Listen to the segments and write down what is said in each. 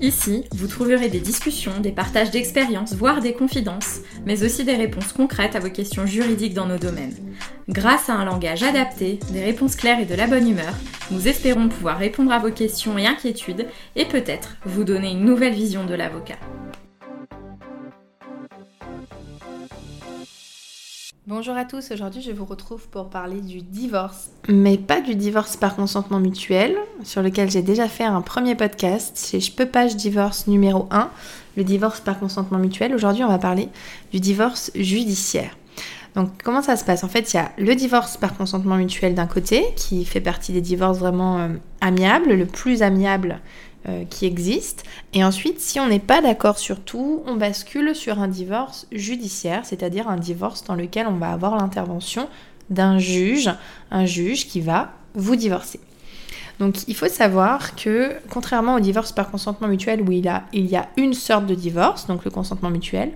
Ici, vous trouverez des discussions, des partages d'expériences, voire des confidences, mais aussi des réponses concrètes à vos questions juridiques dans nos domaines. Grâce à un langage adapté, des réponses claires et de la bonne humeur, nous espérons pouvoir répondre à vos questions et inquiétudes et peut-être vous donner une nouvelle vision de l'avocat. Bonjour à tous, aujourd'hui je vous retrouve pour parler du divorce, mais pas du divorce par consentement mutuel, sur lequel j'ai déjà fait un premier podcast, c'est Je peux pas, je divorce numéro 1, le divorce par consentement mutuel. Aujourd'hui on va parler du divorce judiciaire. Donc comment ça se passe? En fait il y a le divorce par consentement mutuel d'un côté, qui fait partie des divorces vraiment euh, amiables, le plus amiable euh, qui existe. Et ensuite, si on n'est pas d'accord sur tout, on bascule sur un divorce judiciaire, c'est-à-dire un divorce dans lequel on va avoir l'intervention d'un juge, un juge qui va vous divorcer. Donc il faut savoir que contrairement au divorce par consentement mutuel où il, y a une sorte de divorce, donc le consentement mutuel,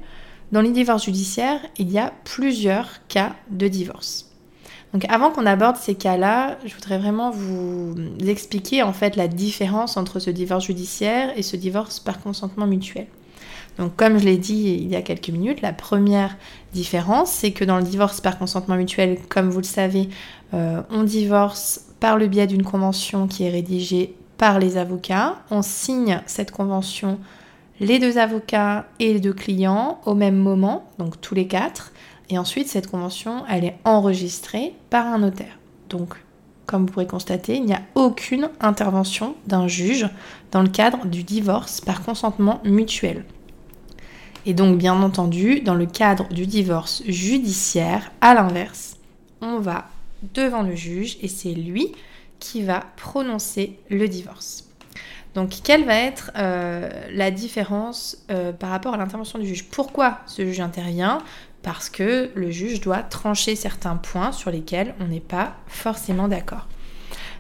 dans les divorces judiciaires, il y a plusieurs cas de divorce. Donc avant qu'on aborde ces cas-là, je voudrais vraiment vous expliquer en fait la différence entre ce divorce judiciaire et ce divorce par consentement mutuel. Donc comme je l'ai dit il y a quelques minutes, la première différence, c'est que dans le divorce par consentement mutuel, comme vous le savez, euh, on divorce par le biais d'une convention qui est rédigée par les avocats. On signe cette convention les deux avocats et les deux clients au même moment, donc tous les quatre. Et ensuite, cette convention, elle est enregistrée par un notaire. Donc, comme vous pourrez constater, il n'y a aucune intervention d'un juge dans le cadre du divorce par consentement mutuel. Et donc, bien entendu, dans le cadre du divorce judiciaire, à l'inverse, on va devant le juge et c'est lui qui va prononcer le divorce. Donc, quelle va être euh, la différence euh, par rapport à l'intervention du juge? Pourquoi ce juge intervient? Parce que le juge doit trancher certains points sur lesquels on n'est pas forcément d'accord.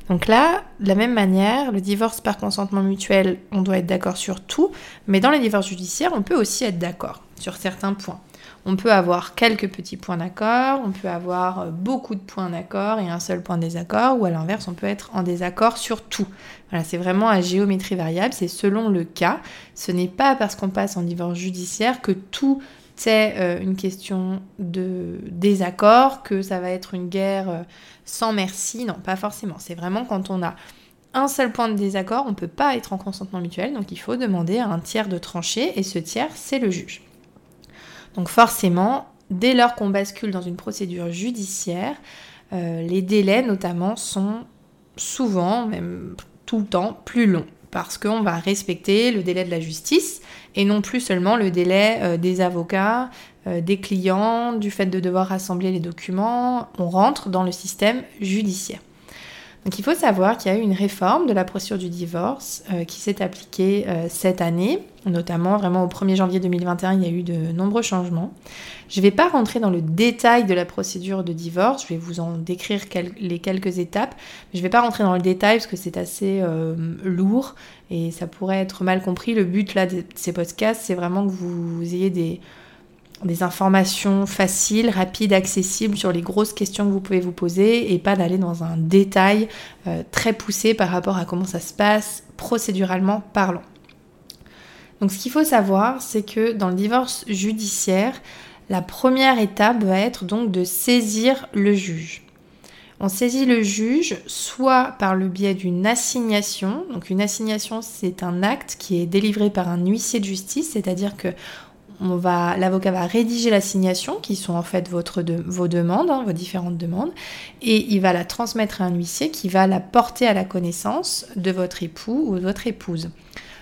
Donc là, de la même manière, le divorce par consentement mutuel, on doit être d'accord sur tout, mais dans les divorces judiciaires, on peut aussi être d'accord sur certains points. On peut avoir quelques petits points d'accord, on peut avoir euh, beaucoup de points d'accord et un seul point de désaccord, ou à l'inverse, on peut être en désaccord sur tout. Voilà, c'est vraiment à géométrie variable, c'est selon le cas. Ce n'est pas parce qu'on passe en divorce judiciaire que tout c'est euh, une question de désaccord, que ça va être une guerre euh, sans merci. Non, pas forcément. C'est vraiment quand on a un seul point de désaccord, on ne peut pas être en consentement mutuel, donc il faut demander à un tiers de trancher, et ce tiers, c'est le juge. Donc forcément, dès lors qu'on bascule dans une procédure judiciaire, euh, les délais notamment sont souvent, même tout le temps, plus longs parce qu'on va respecter le délai de la justice et non plus seulement le délai euh, des avocats, euh, des clients, du fait de devoir rassembler les documents. On rentre dans le système judiciaire. Donc il faut savoir qu'il y a eu une réforme de la procédure du divorce euh, qui s'est appliquée euh, cette année, notamment vraiment au 1er janvier 2021, il y a eu de nombreux changements. Je ne vais pas rentrer dans le détail de la procédure de divorce, je vais vous en décrire les quelques étapes, mais je ne vais pas rentrer dans le détail parce que c'est assez euh, lourd et ça pourrait être mal compris. Le but là de ces podcasts, c'est vraiment que vous ayez des des informations faciles, rapides, accessibles sur les grosses questions que vous pouvez vous poser et pas d'aller dans un détail euh, très poussé par rapport à comment ça se passe procéduralement parlant. Donc ce qu'il faut savoir, c'est que dans le divorce judiciaire, la première étape va être donc de saisir le juge. On saisit le juge soit par le biais d'une assignation. Donc une assignation, c'est un acte qui est délivré par un huissier de justice, c'est-à-dire que l'avocat va rédiger l'assignation, qui sont en fait vos demandes, hein, vos différentes demandes, et il va la transmettre à un huissier qui va la porter à la connaissance de votre époux ou de votre épouse.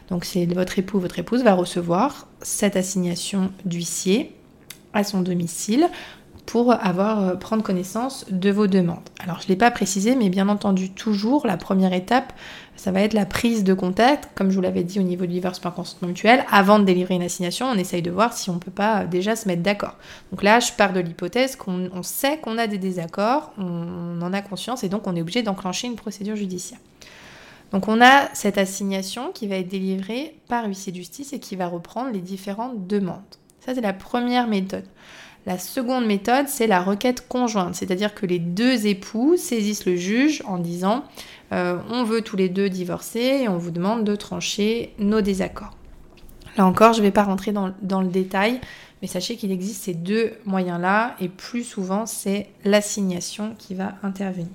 Donc c'est votre époux ou votre épouse va recevoir cette assignation d'huissier à son domicile pour avoir, euh, prendre connaissance de vos demandes. Alors je ne l'ai pas précisé, mais bien entendu, toujours la première étape, ça va être la prise de contact, comme je vous l'avais dit au niveau du divorce par consentement mutuel. Avant de délivrer une assignation, on essaye de voir si on ne peut pas euh, déjà se mettre d'accord. Donc là, je pars de l'hypothèse qu'on sait qu'on a des désaccords, on, en a conscience et donc on est obligé d'enclencher une procédure judiciaire. Donc on a cette assignation qui va être délivrée par huissier de justice et qui va reprendre les différentes demandes. Ça, c'est la première méthode. La seconde méthode, c'est la requête conjointe, c'est-à-dire que les deux époux saisissent le juge en disant euh, on veut tous les deux divorcer et on vous demande de trancher nos désaccords. Là encore, je ne vais pas rentrer dans, dans le détail, mais sachez qu'il existe ces deux moyens-là et plus souvent, c'est l'assignation qui va intervenir.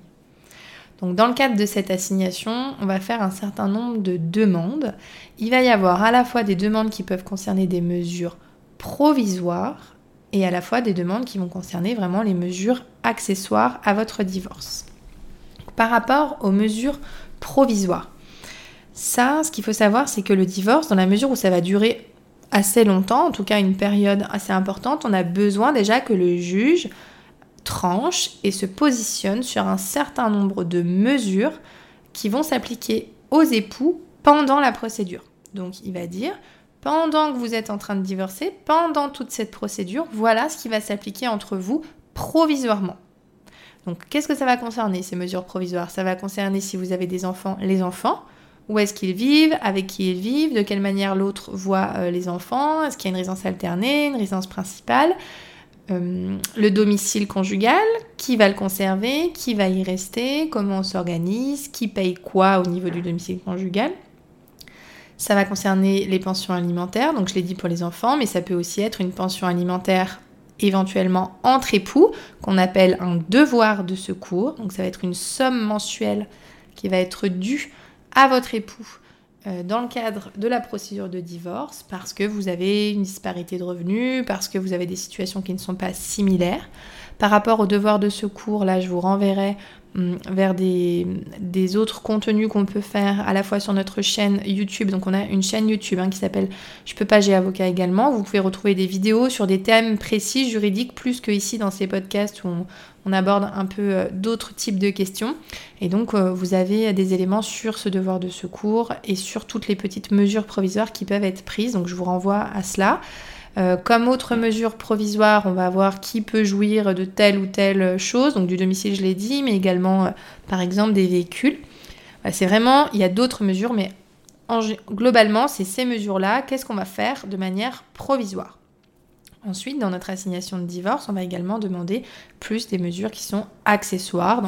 Donc dans le cadre de cette assignation, on va faire un certain nombre de demandes. Il va y avoir à la fois des demandes qui peuvent concerner des mesures provisoires et à la fois des demandes qui vont concerner vraiment les mesures accessoires à votre divorce. Par rapport aux mesures provisoires, ça, ce qu'il faut savoir, c'est que le divorce, dans la mesure où ça va durer assez longtemps, en tout cas une période assez importante, on a besoin déjà que le juge tranche et se positionne sur un certain nombre de mesures qui vont s'appliquer aux époux pendant la procédure. Donc il va dire, pendant que vous êtes en train de divorcer, pendant toute cette procédure, voilà ce qui va s'appliquer entre vous provisoirement. Donc qu'est-ce que ça va concerner ces mesures provisoires? Ça va concerner si vous avez des enfants, les enfants, où est-ce qu'ils vivent, avec qui ils vivent, de quelle manière l'autre voit euh, les enfants, est-ce qu'il y a une résidence alternée, une résidence principale, euh, le domicile conjugal, qui va le conserver, qui va y rester, comment on s'organise, qui paye quoi au niveau du domicile conjugal? Ça va concerner les pensions alimentaires, donc je l'ai dit pour les enfants, mais ça peut aussi être une pension alimentaire éventuellement entre époux, qu'on appelle un devoir de secours. Donc ça va être une somme mensuelle qui va être due à votre époux euh, dans le cadre de la procédure de divorce parce que vous avez une disparité de revenus, parce que vous avez des situations qui ne sont pas similaires. Par rapport au devoir de secours, là je vous renverrai vers des, autres contenus qu'on peut faire à la fois sur notre chaîne YouTube. Donc on a une chaîne YouTube hein, qui s'appelle Je peux pas, j'ai avocat également. Vous pouvez retrouver des vidéos sur des thèmes précis juridiques plus que ici dans ces podcasts où on, on aborde un peu euh, d'autres types de questions. Et donc, euh, vous avez des éléments sur ce devoir de secours et sur toutes les petites mesures provisoires qui peuvent être prises. Donc, je vous renvoie à cela. Euh, comme autre mesure provisoire, on va voir qui peut jouir de telle ou telle chose, donc du domicile, je l'ai dit, mais également, par exemple, des véhicules. c'est vraiment, il y a d'autres mesures, mais globalement, c'est ces mesures-là. Qu'est-ce qu'on va faire de manière provisoire Ensuite, dans notre assignation de divorce, on va également demander plus des mesures qui sont accessoires.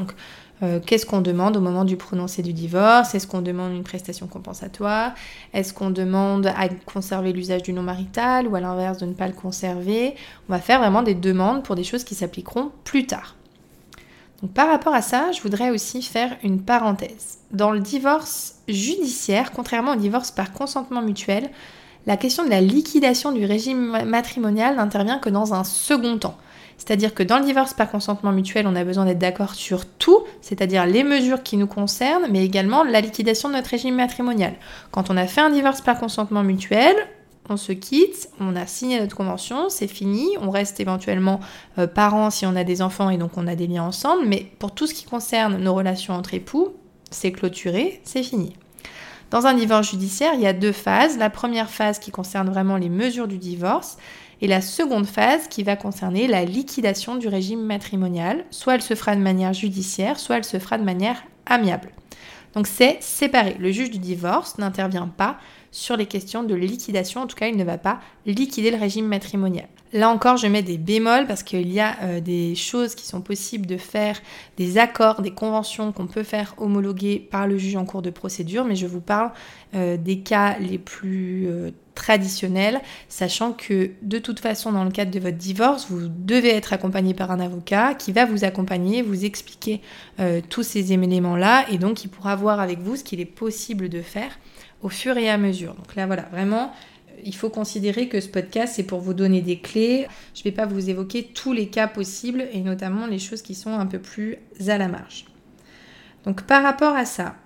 Euh, qu'est-ce qu'on demande au moment du prononcé du divorce? Est-ce qu'on demande une prestation compensatoire? Est-ce qu'on demande à conserver l'usage du nom marital ou à l'inverse de ne pas le conserver? On va faire vraiment des demandes pour des choses qui s'appliqueront plus tard. Par rapport à ça, je voudrais aussi faire une parenthèse. Dans le divorce judiciaire, contrairement au divorce par consentement mutuel, la question de la liquidation du régime matrimonial n'intervient que dans un second temps. C'est-à-dire que dans le divorce par consentement mutuel, on a besoin d'être d'accord sur tout, c'est-à-dire les mesures qui nous concernent, mais également la liquidation de notre régime matrimonial. Quand on a fait un divorce par consentement mutuel, on se quitte, on a signé notre convention, c'est fini, on reste éventuellement euh, parents si on a des enfants et donc on a des liens ensemble, mais pour tout ce qui concerne nos relations entre époux, c'est clôturé, c'est fini. Dans un divorce judiciaire, il y a deux phases. La première phase qui concerne vraiment les mesures du divorce et la seconde phase qui va concerner la liquidation du régime matrimonial. Soit elle se fera de manière judiciaire, soit elle se fera de manière amiable. Donc c'est séparé. Le juge du divorce n'intervient pas sur les questions de liquidation, en tout cas il ne va pas liquider le régime matrimonial. Là encore, je mets des bémols parce qu'il y a euh, des choses qui sont possibles de faire, des accords, des conventions qu'on peut faire homologuer par le juge en cours de procédure, mais je vous parle euh, des cas les plus euh, traditionnels, sachant que de toute façon, dans le cadre de votre divorce, vous devez être accompagné par un avocat qui va vous accompagner, vous expliquer tous ces éléments-là, et donc il pourra voir avec vous ce qu'il est possible de faire au fur et à mesure. Donc là, voilà, vraiment il faut considérer que ce podcast, c'est pour vous donner des clés. Je ne vais pas vous évoquer tous les cas possibles et notamment les choses qui sont un peu plus à la marge. Donc par rapport à ça,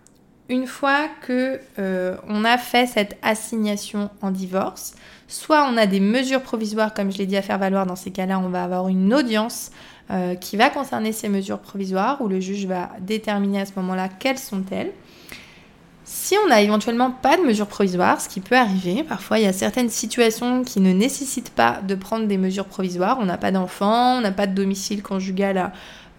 une fois que euh, on a fait cette assignation en divorce, soit on a des mesures provisoires, comme je l'ai dit, à faire valoir. Dans ces cas-là, on va avoir une audience euh, qui va concerner ces mesures provisoires, où le juge va déterminer à ce moment-là quelles sont-elles. Si on n'a éventuellement pas de mesures provisoires, ce qui peut arriver, parfois il y a certaines situations qui ne nécessitent pas de prendre des mesures provisoires. On n'a pas d'enfant, on n'a pas de domicile conjugal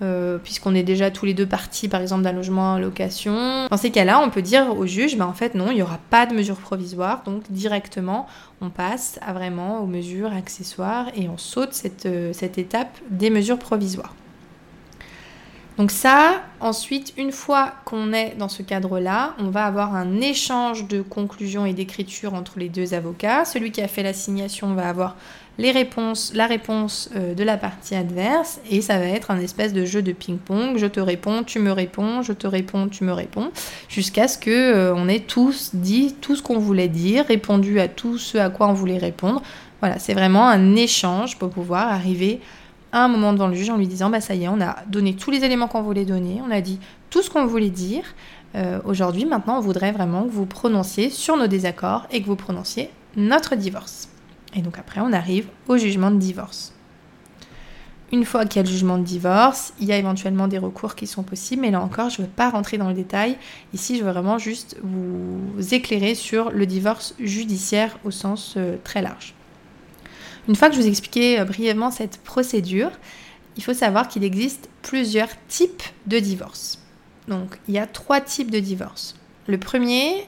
euh, puisqu'on est déjà tous les deux partis, par exemple, d'un logement en location. Dans ces cas-là, on peut dire au juge, ben, en fait, non, il n'y aura pas de mesures provisoires, donc directement, on passe à vraiment aux mesures accessoires et on saute cette, euh, cette étape des mesures provisoires. Donc ça, ensuite, une fois qu'on est dans ce cadre-là, on va avoir un échange de conclusions et d'écriture entre les deux avocats. Celui qui a fait l'assignation va avoir les réponses, la réponse euh, de la partie adverse, et ça va être un espèce de jeu de ping-pong. Je te réponds, tu me réponds, je te réponds, tu me réponds, jusqu'à ce que euh, on ait tous dit tout ce qu'on voulait dire, répondu à tout ce à quoi on voulait répondre. Voilà, c'est vraiment un échange pour pouvoir arriver à un moment devant le juge en lui disant bah ça y est, on a donné tous les éléments qu'on voulait donner, on a dit tout ce qu'on voulait dire. Euh, aujourd'hui, maintenant, on voudrait vraiment que vous prononciez sur nos désaccords et que vous prononciez notre divorce. Et donc après, on arrive au jugement de divorce. Une fois qu'il y a le jugement de divorce, il y a éventuellement des recours qui sont possibles, mais là encore, je ne veux pas rentrer dans le détail. Ici, je veux vraiment juste vous éclairer sur le divorce judiciaire au sens euh, très large. Une fois que je vous ai expliqué euh, brièvement cette procédure, il faut savoir qu'il existe plusieurs types de divorce. Donc, il y a trois types de divorce. Le premier,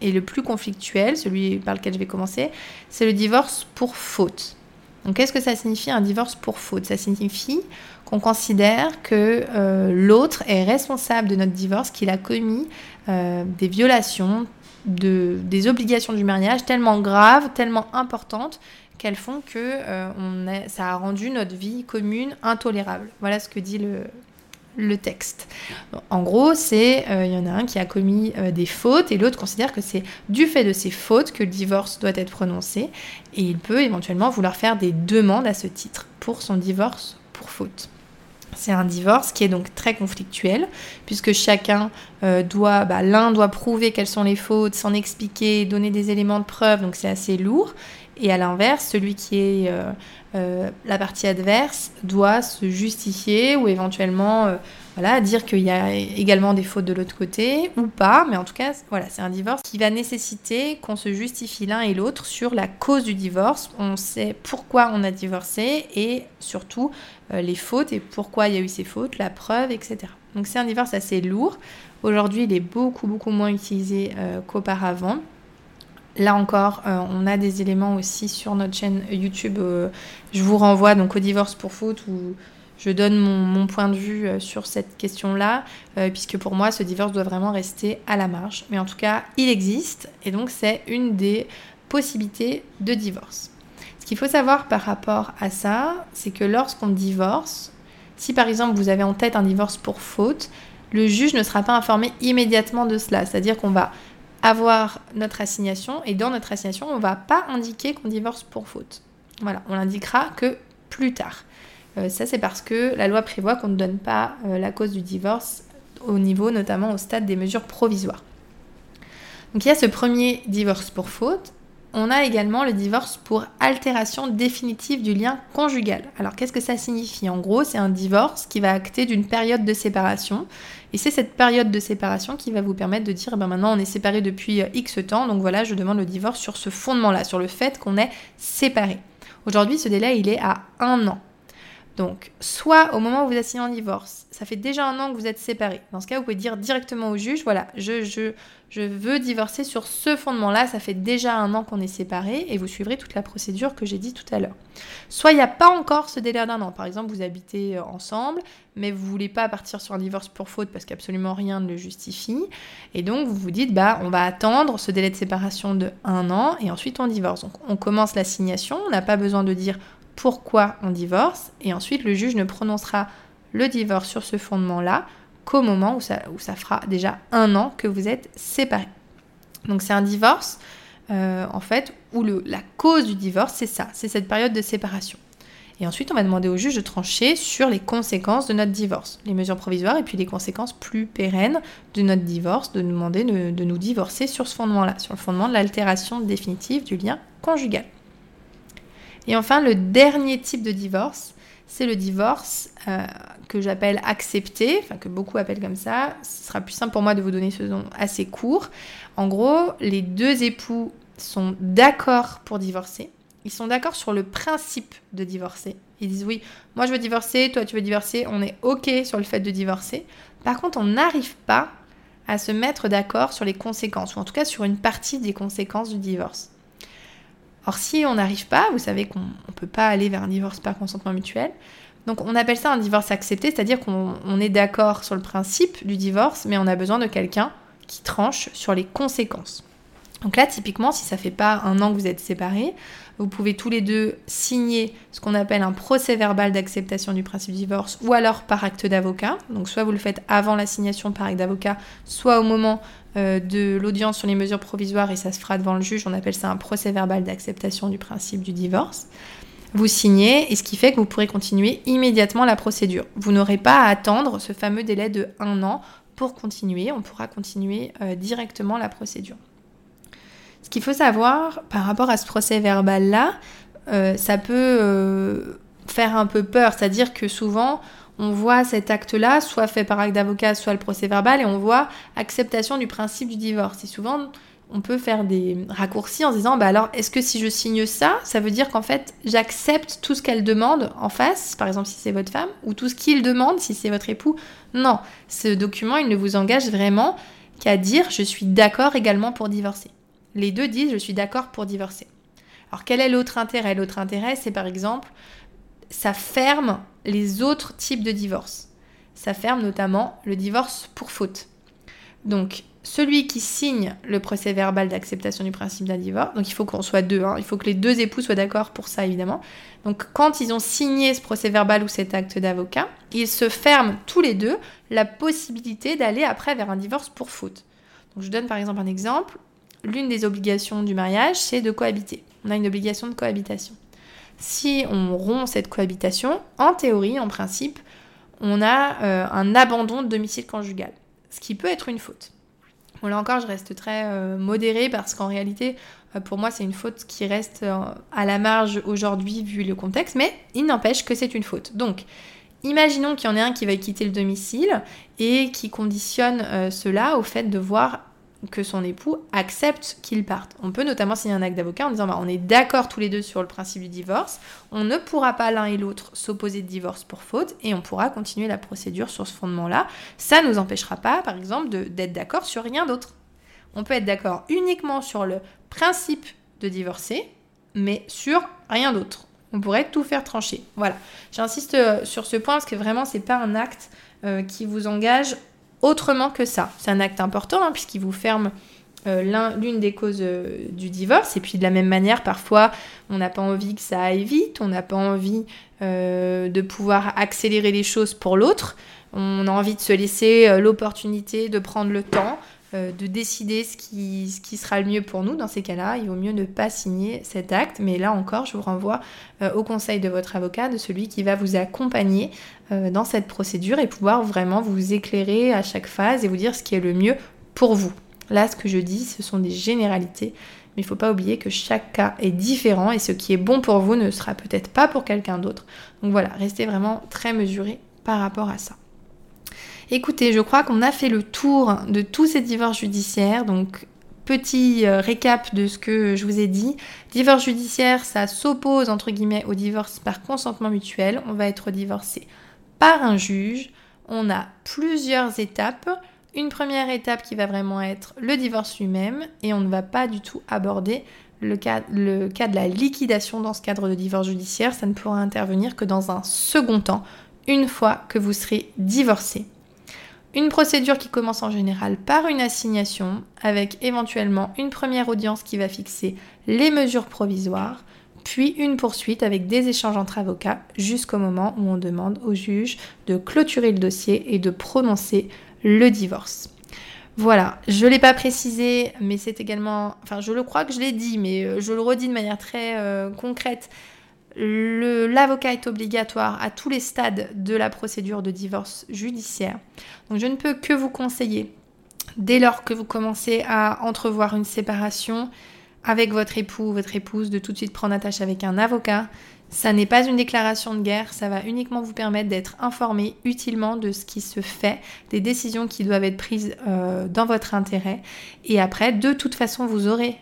et le plus conflictuel, celui par lequel je vais commencer, c'est le divorce pour faute. Donc qu'est-ce que ça signifie un divorce pour faute? Ça signifie qu'on considère que euh, l'autre est responsable de notre divorce, qu'il a commis euh, des violations de, des obligations du mariage tellement graves, tellement importantes, qu'elles font que euh, ça a rendu notre vie commune intolérable. Voilà ce que dit le, le texte. En gros, c'est euh, il y en a un qui a commis euh, des fautes et l'autre considère que c'est du fait de ces fautes que le divorce doit être prononcé et il peut éventuellement vouloir faire des demandes à ce titre pour son divorce pour faute. C'est un divorce qui est donc très conflictuel, puisque chacun euh, doit, bah, l'un doit prouver quelles sont les fautes, s'en expliquer, donner des éléments de preuve, donc c'est assez lourd. Et à l'inverse, celui qui est euh, euh, la partie adverse doit se justifier ou éventuellement dire qu'il y a également des fautes de l'autre côté ou pas. Mais en tout cas, voilà, c'est un divorce qui va nécessiter qu'on se justifie l'un et l'autre sur la cause du divorce. On sait pourquoi on a divorcé et surtout les fautes et pourquoi il y a eu ces fautes, la preuve, etc. Donc c'est un divorce assez lourd. Aujourd'hui, il est beaucoup, beaucoup moins utilisé qu'auparavant. Là encore, euh, on a des éléments aussi sur notre chaîne YouTube. Euh, je vous renvoie donc au divorce pour faute où je donne mon, point de vue euh, sur cette question-là, puisque pour moi, ce divorce doit vraiment rester à la marge. Mais en tout cas, il existe et donc c'est une des possibilités de divorce. Ce qu'il faut savoir par rapport à ça, c'est que lorsqu'on divorce, si par exemple vous avez en tête un divorce pour faute, le juge ne sera pas informé immédiatement de cela. C'est-à-dire qu'on va avoir notre assignation et dans notre assignation, on ne va pas indiquer qu'on divorce pour faute. Voilà, on l'indiquera que plus tard. Euh, ça, c'est parce que la loi prévoit qu'on ne donne pas euh, la cause du divorce au niveau, notamment au stade des mesures provisoires. Donc il y a ce premier divorce pour faute. On a également le divorce pour altération définitive du lien conjugal. Alors qu'est-ce que ça signifie? En gros, c'est un divorce qui va acter d'une période de séparation et c'est cette période de séparation qui va vous permettre de dire, ben maintenant on est séparés depuis euh, X temps, donc voilà, je demande le divorce sur ce fondement-là, sur le fait qu'on est séparés. Aujourd'hui, ce délai, il est à un an. Donc, soit au moment où vous êtes signé en divorce, ça fait déjà un an que vous êtes séparés. Dans ce cas, vous pouvez dire directement au juge, voilà, je, veux divorcer sur ce fondement-là, ça fait déjà un an qu'on est séparés, et vous suivrez toute la procédure que j'ai dit tout à l'heure. Soit il n'y a pas encore ce délai d'un an. Par exemple, vous habitez euh, ensemble, mais vous voulez pas partir sur un divorce pour faute parce qu'absolument rien ne le justifie. Et donc, vous vous dites, bah, on va attendre ce délai de séparation de un an, et ensuite on divorce. Donc, on commence l'assignation, on n'a pas besoin de dire pourquoi on divorce, et ensuite le juge ne prononcera le divorce sur ce fondement-là qu'au moment où ça, fera déjà un an que vous êtes séparés. Donc c'est un divorce, euh, en fait, où la cause du divorce, c'est ça, c'est cette période de séparation. Et ensuite, on va demander au juge de trancher sur les conséquences de notre divorce, les mesures provisoires et puis les conséquences plus pérennes de notre divorce, de demander de, de nous divorcer sur ce fondement-là, sur le fondement de l'altération définitive du lien conjugal. Et enfin, le dernier type de divorce, c'est le divorce euh, que j'appelle accepté, enfin que beaucoup appellent comme ça. Ce sera plus simple pour moi de vous donner ce nom assez court. En gros, les deux époux sont d'accord pour divorcer. ils sont d'accord sur le principe de divorcer. Ils disent oui, moi je veux divorcer, toi tu veux divorcer, on est ok sur le fait de divorcer. Par contre, on n'arrive pas à se mettre d'accord sur les conséquences, ou en tout cas sur une partie des conséquences du divorce. Or, si on n'arrive pas, vous savez qu'on ne peut pas aller vers un divorce par consentement mutuel. Donc, on appelle ça un divorce accepté, c'est-à-dire qu'on est d'accord sur le principe du divorce, mais on a besoin de quelqu'un qui tranche sur les conséquences. Donc là, typiquement, si ça fait pas un an que vous êtes séparés, vous pouvez tous les deux signer ce qu'on appelle un procès verbal d'acceptation du principe du divorce ou alors par acte d'avocat. Donc soit vous le faites avant la signation par acte d'avocat, soit au moment euh, de l'audience sur les mesures provisoires et ça se fera devant le juge. On appelle ça un procès verbal d'acceptation du principe du divorce. Vous signez et ce qui fait que vous pourrez continuer immédiatement la procédure. Vous n'aurez pas à attendre ce fameux délai de un an pour continuer. On pourra continuer euh, directement la procédure. Ce qu'il faut savoir par rapport à ce procès verbal-là, euh, ça peut euh, faire un peu peur. C'est-à-dire que souvent, on voit cet acte-là, soit fait par acte d'avocat, soit le procès verbal, et on voit acceptation du principe du divorce. Et souvent, on peut faire des raccourcis en disant, bah alors, est-ce que si je signe ça, ça veut dire qu'en fait, j'accepte tout ce qu'elle demande en face, par exemple si c'est votre femme, ou tout ce qu'il demande si c'est votre époux? Non, ce document, il ne vous engage vraiment qu'à dire, je suis d'accord également pour divorcer. Les deux disent je suis d'accord pour divorcer. Alors quel est l'autre intérêt? L'autre intérêt, c'est par exemple, ça ferme les autres types de divorce. Ça ferme notamment le divorce pour faute. Donc, celui qui signe le procès verbal d'acceptation du principe d'un divorce, donc il faut qu'on soit deux, hein, il faut que les deux époux soient d'accord pour ça évidemment. Donc quand ils ont signé ce procès verbal ou cet acte d'avocat, ils se ferment tous les deux la possibilité d'aller après vers un divorce pour faute. Donc je donne par exemple un exemple l'une des obligations du mariage, c'est de cohabiter. On a une obligation de cohabitation. Si on rompt cette cohabitation, en théorie, en principe, on a euh, un abandon de domicile conjugal, ce qui peut être une faute. Bon, là encore, je reste très euh, modérée parce qu'en réalité, euh, pour moi, c'est une faute qui reste à la marge aujourd'hui vu le contexte, mais il n'empêche que c'est une faute. Donc, imaginons qu'il y en ait un qui va quitter le domicile et qui conditionne cela au fait de voir que son époux accepte qu'il parte. On peut notamment signer un acte d'avocat en disant bah, on est d'accord tous les deux sur le principe du divorce, on ne pourra pas l'un et l'autre s'opposer de divorce pour faute et on pourra continuer la procédure sur ce fondement-là. Ça ne nous empêchera pas, par exemple, d'être d'accord sur rien d'autre. On peut être d'accord uniquement sur le principe de divorcer, mais sur rien d'autre. On pourrait tout faire trancher. Voilà. J'insiste euh, sur ce point parce que vraiment, c'est pas un acte euh, qui vous engage autrement que ça. C'est un acte important hein, puisqu'il vous ferme euh, l'une des causes euh, du divorce. Et puis de la même manière, parfois, on n'a pas envie que ça aille vite, on n'a pas envie euh, de pouvoir accélérer les choses pour l'autre. On a envie de se laisser l'opportunité de prendre le temps, euh, de décider ce qui, ce qui sera le mieux pour nous. Dans ces cas-là, il vaut mieux ne pas signer cet acte. Mais là encore, je vous renvoie euh, au conseil de votre avocat, de celui qui va vous accompagner euh, dans cette procédure et pouvoir vraiment vous éclairer à chaque phase et vous dire ce qui est le mieux pour vous. Là, ce que je dis, ce sont des généralités. Mais il ne faut pas oublier que chaque cas est différent et ce qui est bon pour vous ne sera peut-être pas pour quelqu'un d'autre. Donc voilà, restez vraiment très mesuré par rapport à ça. Écoutez, je crois qu'on a fait le tour de tous ces divorces judiciaires. Donc, petit euh, récap de ce que je vous ai dit. Divorce judiciaire, ça s'oppose entre guillemets au divorce par consentement mutuel. On va être divorcé par un juge. On a plusieurs étapes. Une première étape qui va vraiment être le divorce lui-même et on ne va pas du tout aborder le cas, le cas de la liquidation dans ce cadre de divorce judiciaire. Ça ne pourra intervenir que dans un second temps, une fois que vous serez divorcé. Une procédure qui commence en général par une assignation, avec éventuellement une première audience qui va fixer les mesures provisoires, puis une poursuite avec des échanges entre avocats jusqu'au moment où on demande au juge de clôturer le dossier et de prononcer le divorce. Voilà, je ne l'ai pas précisé, mais c'est également, enfin je le crois que je l'ai dit, mais euh, je le redis de manière très euh, concrète, l'avocat est obligatoire à tous les stades de la procédure de divorce judiciaire. Donc je ne peux que vous conseiller, dès lors que vous commencez à entrevoir une séparation avec votre époux ou votre épouse, de tout de suite prendre attache avec un avocat. Ça n'est pas une déclaration de guerre, ça va uniquement vous permettre d'être informé utilement de ce qui se fait, des décisions qui doivent être prises euh, dans votre intérêt. Et après, de toute façon, vous aurez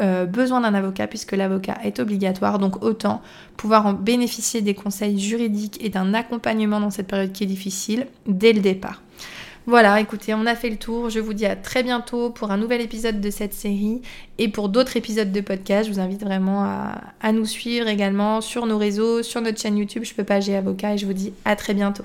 euh, besoin d'un avocat puisque l'avocat est obligatoire, donc autant pouvoir en bénéficier des conseils juridiques et d'un accompagnement dans cette période qui est difficile dès le départ. Voilà, écoutez, on a fait le tour. Je vous dis à très bientôt pour un nouvel épisode de cette série et pour d'autres épisodes de podcast. Je vous invite vraiment à, nous suivre également sur nos réseaux, sur notre chaîne YouTube. Je peux pas, j'ai avocat et je vous dis à très bientôt.